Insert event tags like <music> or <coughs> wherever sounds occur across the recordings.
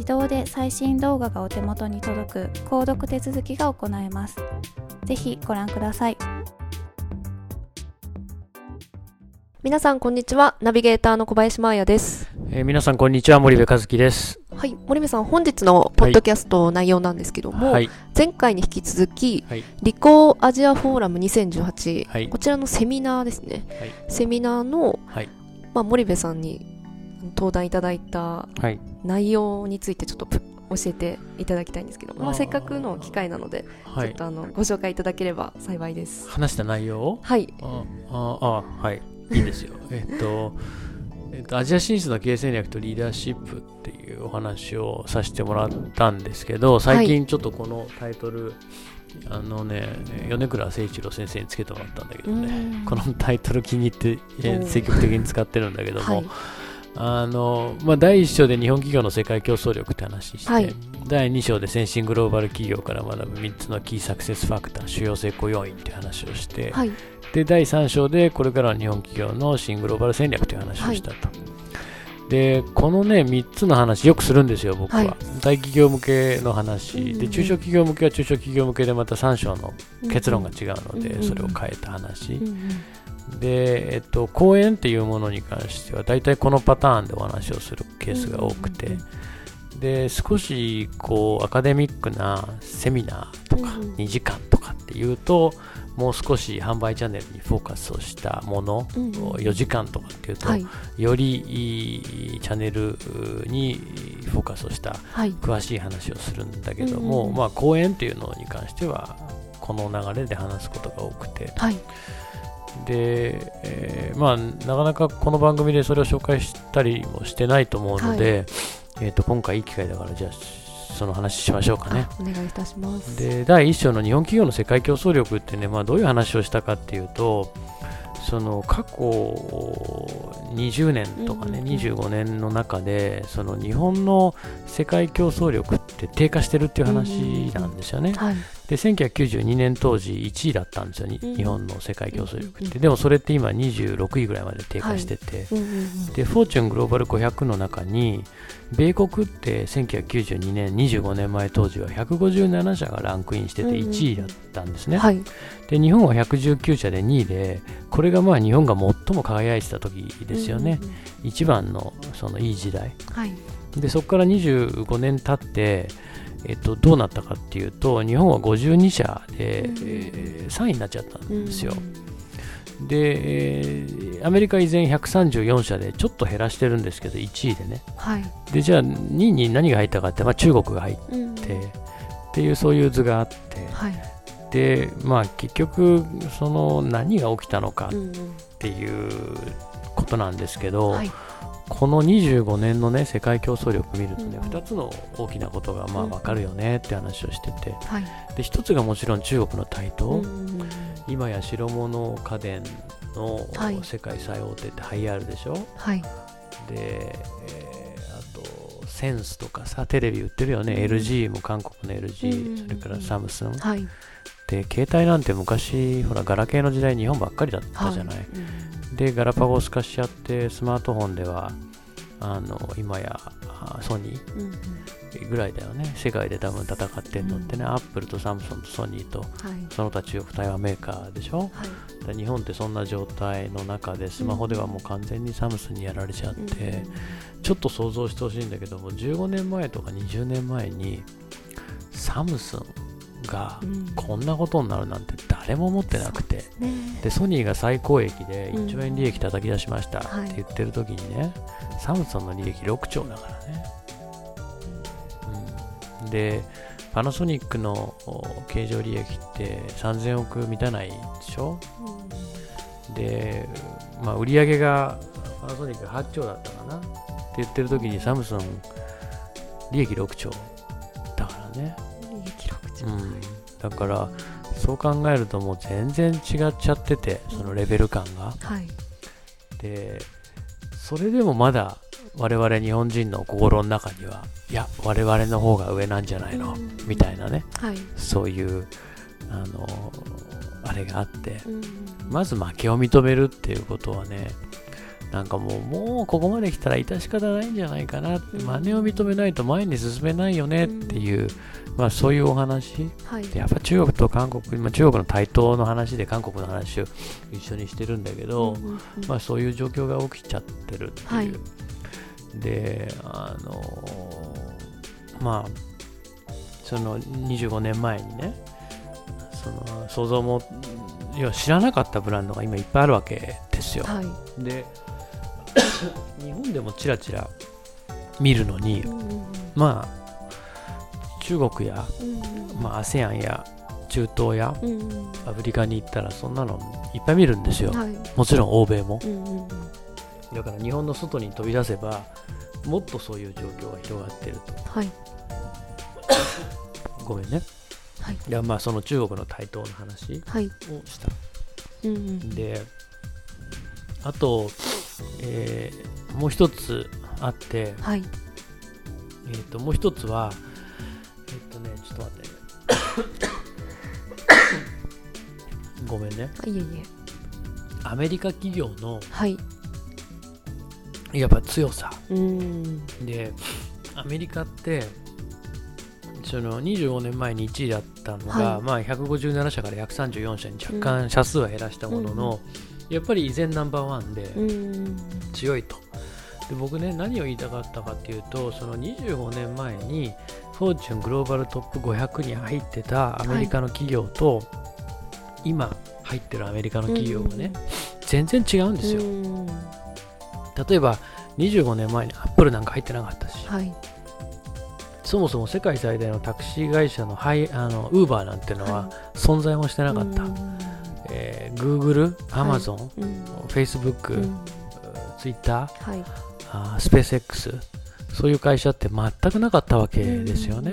自動で最新動画がお手元に届く購読手続きが行えます。ぜひご覧ください。皆さんこんにちは。ナビゲーターの小林真彩です。えー、皆さんこんにちは。森部和樹です。はい。森部さん本日のポッドキャスト内容なんですけども、はい、前回に引き続き、はい、リコーアジアフォーラム2018、はい、こちらのセミナーですね、セミナーの、まあ、森部さんに登壇いただいた内容についてちょっと教えていただきたいんですけど、まあ、せっかくの機会なので、ちょっとあのご紹介いただければ幸いです。話した内容はい。ああはい。いいですよ。<laughs> えっとえっと、アジア進出の経営戦略とリーダーシップっていうお話をさせてもらったんですけど、最近ちょっとこのタイトル、はい、あのね、米倉誠一郎先生につけてもらったんだけどね、このタイトル気に入って積極的に使ってるんだけども、はい、あのまあ、第1章で日本企業の世界競争力って話して、はい、第2章で先進グローバル企業から学ぶ3つのキーサクセスファクター、主要成功要因って話をして、はい、で第3章でこれからは日本企業の新グローバル戦略という話をしたと。はい、でこのね3つの話よくするんですよ、僕は。はい、大企業向けの話、で中小企業向けは中小企業向けでまた3章の結論が違うので、それを変えた話。で、えっと、講演っていうものに関しては大体このパターンでお話をするケースが多くて、で少しこうアカデミックなセミナーとか2時間とかっていうと、もう少し販売チャンネルにフォーカスをしたもの、うん、4時間とかっていうと、はい、よりいいチャンネルにフォーカスをした詳しい話をするんだけども、はい、まあ、講演っていうのに関してはこの流れで話すことが多くて、はい、で、えー、まあ、なかなかこの番組でそれを紹介したりもしてないと思うので、えー、と今回いい機会だからじゃあその話しましょうかね。お願いいたします。で第1章の日本企業の世界競争力ってね、まあ、どういう話をしたかっていうとその過去20年とかね、うんうん、25年の中でその日本の世界競争力って低下してるっていう話なんですよね。うんうん。はい、で1992年当時1位だったんですよ、うん、日本の世界競争力って、でもそれって今26位ぐらいまで低下してて、はい、でフォーチュングローバル500の中に米国って1992年25年前当時は157社がランクインしてて1位だったんですね、はい、で日本は119社で2位でこれがまあ日本が最も輝いてた時ですよね、一番のそのいい時代、はい、でそこから25年経ってえっと、どうなったかっていうと日本は52社で、うん、えー、3位になっちゃったんですよ。うん。で、えー、アメリカ依然134社でちょっと減らしてるんですけど1位でね、はい、でじゃあ2位に何が入ったかって、まあ、中国が入って、うん、っていうそういう図があって、はい、でまあ結局その何が起きたのかっていうことなんですけど、はい、この25年のね世界競争力見るとね、うん、2つの大きなことがまあ分かるよねって話をしてて、はい、で1つがもちろん中国の台頭、うん、今や白物家電の世界最大手ってハイアールでしょ、はい、で、えー、あとセンスとかさテレビ売ってるよね、うん、LG も韓国の LG、それからサムスン、はい、で携帯なんて昔ほらガラケーの時代日本ばっかりだったじゃない、はい、でガラパゴス化しちゃってスマートフォンではあの今やソニーぐらいだよね、世界で多分戦ってるのってね、アップルとサムソンとソニーと、その他中国台湾メーカーでしょ、はい、日本ってそんな状態の中でスマホではもう完全にサムスンにやられちゃって、ちょっと想像してほしいんだけども15年前とか20年前にサムスンがこんなことになるなんて誰も思ってなくて、うんね、でソニーが最高益で1兆円利益叩き出しましたって言ってる時にね、うん、サムソンの利益6兆だからね、うん、でパナソニックの経常利益って3000億満たないでしょ、うん、で、まあ、売上がパナソニック8兆だったかな？って言ってる時にサムソン利益6兆だからねうん、だからそう考えるともう全然違っちゃっててそのレベル感が、はい、でそれでもまだ我々日本人の心の中にはいや我々の方が上なんじゃないの、みたいなね、はい、そういうあのあれがあって、まず負けを認めるっていうことはねなんかもう、もうここまで来たら致し方ないんじゃないかなって、真似を認めないと前に進めないよねっていう、まあそう。いうお話、はい、やっぱ中国と韓国、まあ、中国の台頭の話で韓国の話を一緒にしてるんだけど、うんうんうん、まあそういう状況が起きちゃってるっていう。はい、で、あのー、まあ、その25年前にね、その想像もいや知らなかったブランドが今いっぱいあるわけですよ。はい、で <coughs> 日本でもちらちら見るのに、まあ中国や、まあ、ASEAN や中東や、アフリカに行ったらそんなのいっぱい見るんですよ、はい、もちろん欧米も、だから日本の外に飛び出せばもっとそういう状況が広がってると、はい、<coughs> ごめんね、はい、まあその中国の台頭の話をした、はい。うんうん、であとえー、もう一つあって、はい、えーと、もう一つはちょっと待ってごめんね。いえいえ。アメリカ企業の、はい、やっぱ強さ。でアメリカってその25年前に1位だったのが、はい、まあ、157社から134社に若干社数は減らしたものの、うんやっぱり依然ナンバーワンで強いと。で僕ね何を言いたかったかっていうとその25年前にフォーチュングローバルトップ500に入ってたアメリカの企業と、はい、今入ってるアメリカの企業がね、全然違うんですよ。例えば25年前にアップルなんか入ってなかったし、はい、そもそも世界最大のタクシー会社のハイあのウーバーなんていうのは存在もしてなかった。えー、Google、Amazon、はい。うん、Facebook、うん、Twitter、はい、あスペース X そういう会社って全くなかったわけですよね。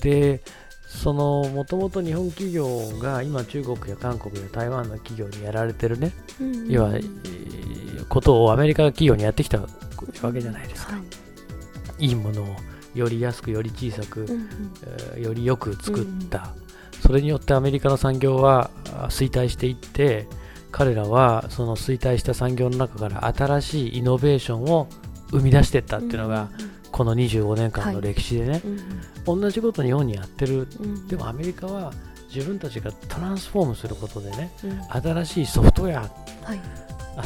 でそのもともと日本企業が今中国や韓国や台湾の企業にやられてるね、うん要はことをアメリカ企業にやってきたわけじゃないですか。はい、いいものをより安くより小さく、よりよく作った、それによってアメリカの産業は衰退していって彼らはその衰退した産業の中から新しいイノベーションを生み出していったっていうのが、この25年間の歴史でね、はい同じこと日本にやってる、でもアメリカは自分たちがトランスフォームすることでね、新しいソフトウェア、はい、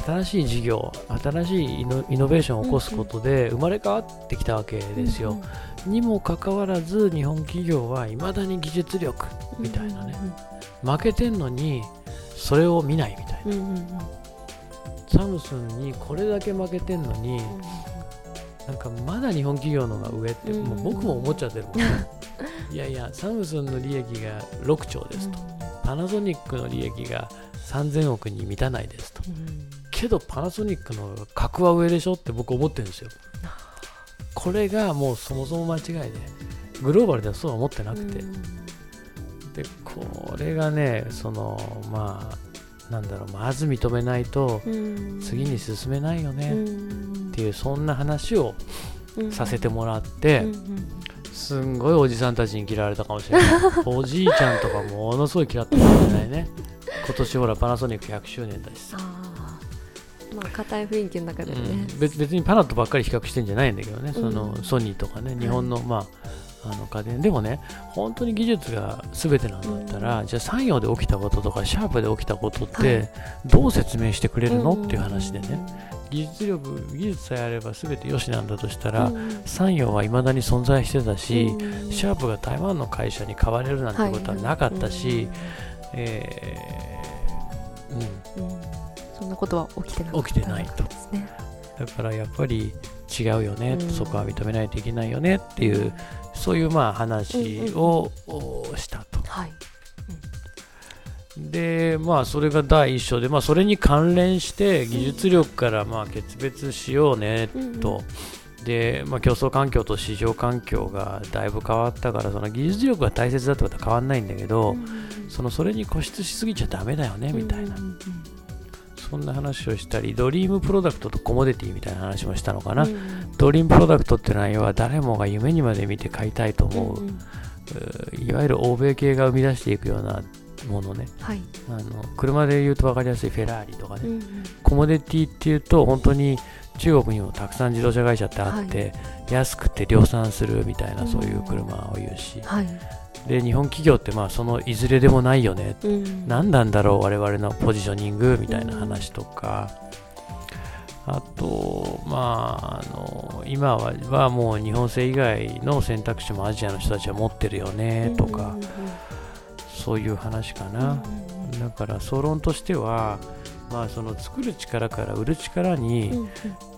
新しい事業新しいイノベーションを起こすことで生まれ変わってきたわけですよ、にもかかわらず日本企業はいまだに技術力みたいなね、負けてんのにそれを見ないみたいな、サムスンにこれだけ負けてんのに、なんかまだ日本企業のが上って、もう僕も思っちゃってるもんね。<laughs> いやいやサムスンの利益が6兆ですと、パナソニックの利益が3000億に満たないですと、けどパナソニックの格は上でしょって僕思ってるんですよ。これがもうそもそも間違いでグローバルではそうは思ってなくて、でこれがねそのまあなんだろうまず認めないと次に進めないよねっていうそんな話をさせてもらってすんごいおじさんたちに嫌われたかもしれない。<laughs> おじいちゃんとかものすごい嫌ったかもしれないね。今年ほらパナソニック100周年だしさ。まあ硬い雰囲気の中でね、うん、別別にパナとばっかり比較してんじゃないんだけどね、そのソニーとかね日本の、まああの家電。でもね本当に技術が全てなんだったら、うん、じゃあ産業で起きたこととかシャープで起きたことってどう説明してくれるの、っていう話でね。技術力技術さえあれば全てよしなんだとしたら、うん、産業はいまだに存在してたし、うん、シャープが台湾の会社に買われるなんてことはなかったし、えー、うん。そんなことは起きてない起きてないと、ね、だからやっぱり違うよね、そこは認めないといけないよねっていうそういうまあ話をしたと。はい。でまあそれが第一章で、まあ、それに関連して技術力からまあ決別しようねと、でまあ、競争環境と市場環境がだいぶ変わったからその技術力が大切だってことは変わらないんだけど、そのそれに固執しすぎちゃだめだよねみたいな、そんな話をしたり、 dream product とコモディティみたいな話もしたのかな。うん、 dream product って内容は誰もが夢にまで見て買いたいと思う、うん、いわゆる欧米系が生み出していくようなものね、はい、あの車で言うと分かりやすいフェラーリとかね、うん。コモディティっていうと本当に中国にもたくさん自動車会社ってあって、はい、安くて量産するみたいなそういう車を言うし、はいで日本企業ってまあそのいずれでもないよね、うん、何なんだろう我々のポジショニングみたいな話とか、うん、あとまああの今ははもう日本製以外の選択肢もアジアの人たちは持ってるよねとか、うん、そういう話かな、だから総論としてはまあ、その作る力から売る力に、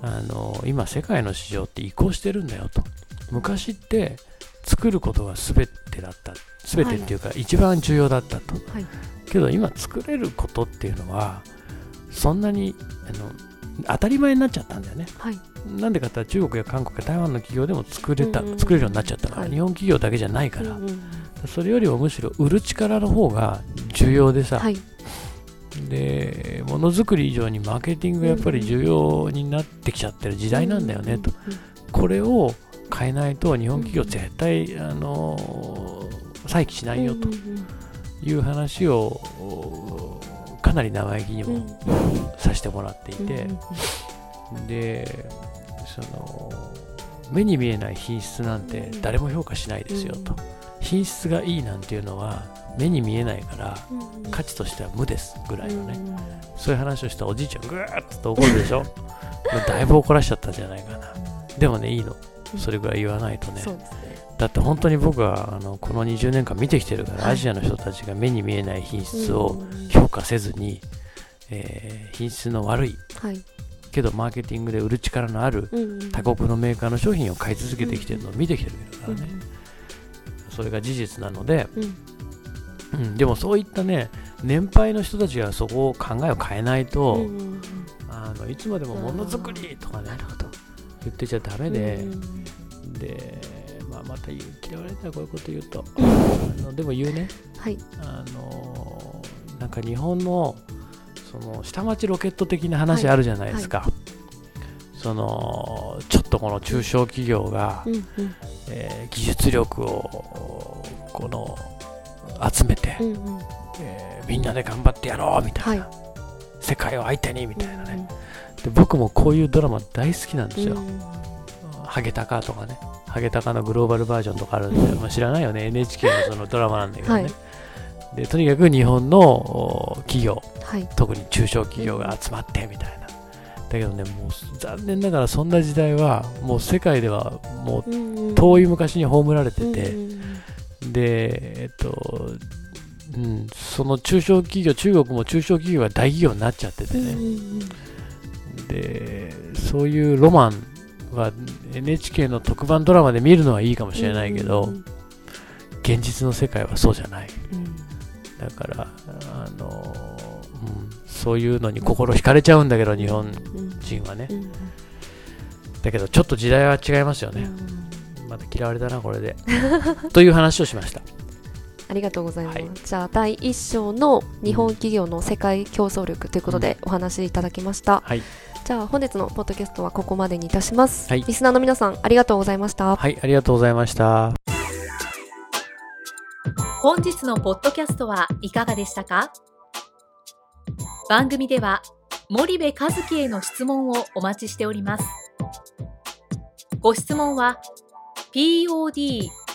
あの今世界の市場って移行してるんだよと。昔って作ることが全てだった。全てっていうか、一番重要だったと、はい、けど今作れることっていうのはそんなにあの当たり前になっちゃったんだよね、はい、なんでかって中国や韓国や台湾の企業でも作れた、うんうん、作れるようになっちゃったから、はい、日本企業だけじゃないから、うんうん、それよりもむしろ売る力の方が重要でさ、はい、でものづくり以上にマーケティングがやっぱり重要になってきちゃってる時代なんだよねと、これを変えないと日本企業絶対、あの再起しないよという話をかなり生意気にもさせてもらっていて、でその目に見えない品質なんて誰も評価しないですよと、品質がいいなんていうのは目に見えないから価値としては無ですぐらいのね、そういう話をしたおじいちゃんぐーっと怒るでしょ。<laughs> だいぶ怒らしちゃったんじゃないかな。でもねいいのそれぐらい言わないとね。ね。だって本当に僕はあのこの20年間見てきてるから、はい、アジアの人たちが目に見えない品質を評価せずに、えー、品質の悪い、はい、けどマーケティングで売る力のある他国のメーカーの商品を買い続けてきてるのを見てきてるからね、それが事実なので、うん、でもそういったね年配の人たちがそこを考えを変えないと、あのいつまでもものづくりとかね言ってちゃダメで、で、まあ、また嫌われたらこういうこと言うと、あのでも言うね、はい、あのなんか日本のその下町ロケット的な話あるじゃないですか。はいはい。そのちょっとこの中小企業が、うんうん、えー、技術力をこの集めて、うんうん、えー、みんなで頑張ってやろうみたいな、はい、世界を相手にみたいなね、うんうん、で僕もこういうドラマ大好きなんですよ。ハゲタカとかね、ハゲタカのグローバルバージョンとかあるんで、まあ、知らないよね、NHK のそのドラマなんだけどね。はい、でとにかく日本の企業、はい、特に中小企業が集まってみたいな。だけどね、もう残念ながらそんな時代は、もう世界ではもう遠い昔に葬られてて、で、えっと、うん、その中小企業、中国も中小企業が大企業になっちゃっててね。でそういうロマンは NHK の特番ドラマで見るのはいいかもしれないけど、現実の世界はそうじゃない、うん、だからあの、うん、そういうのに心惹かれちゃうんだけど日本人はね、うん、だけどちょっと時代は違いますよね、まだ嫌われたなこれで。<laughs> という話をしましたありがとうございます、はい、じゃあ第1章の日本企業の世界競争力ということでお話しいただきました、はい。じゃあ本日のポッドキャストはここまでにいたします、はい、リスナーの皆さんありがとうございました。はいありがとうございました。本日のポッドキャストはいかがでしたか？番組では森部和樹への質問をお待ちしております。ご質問は podcast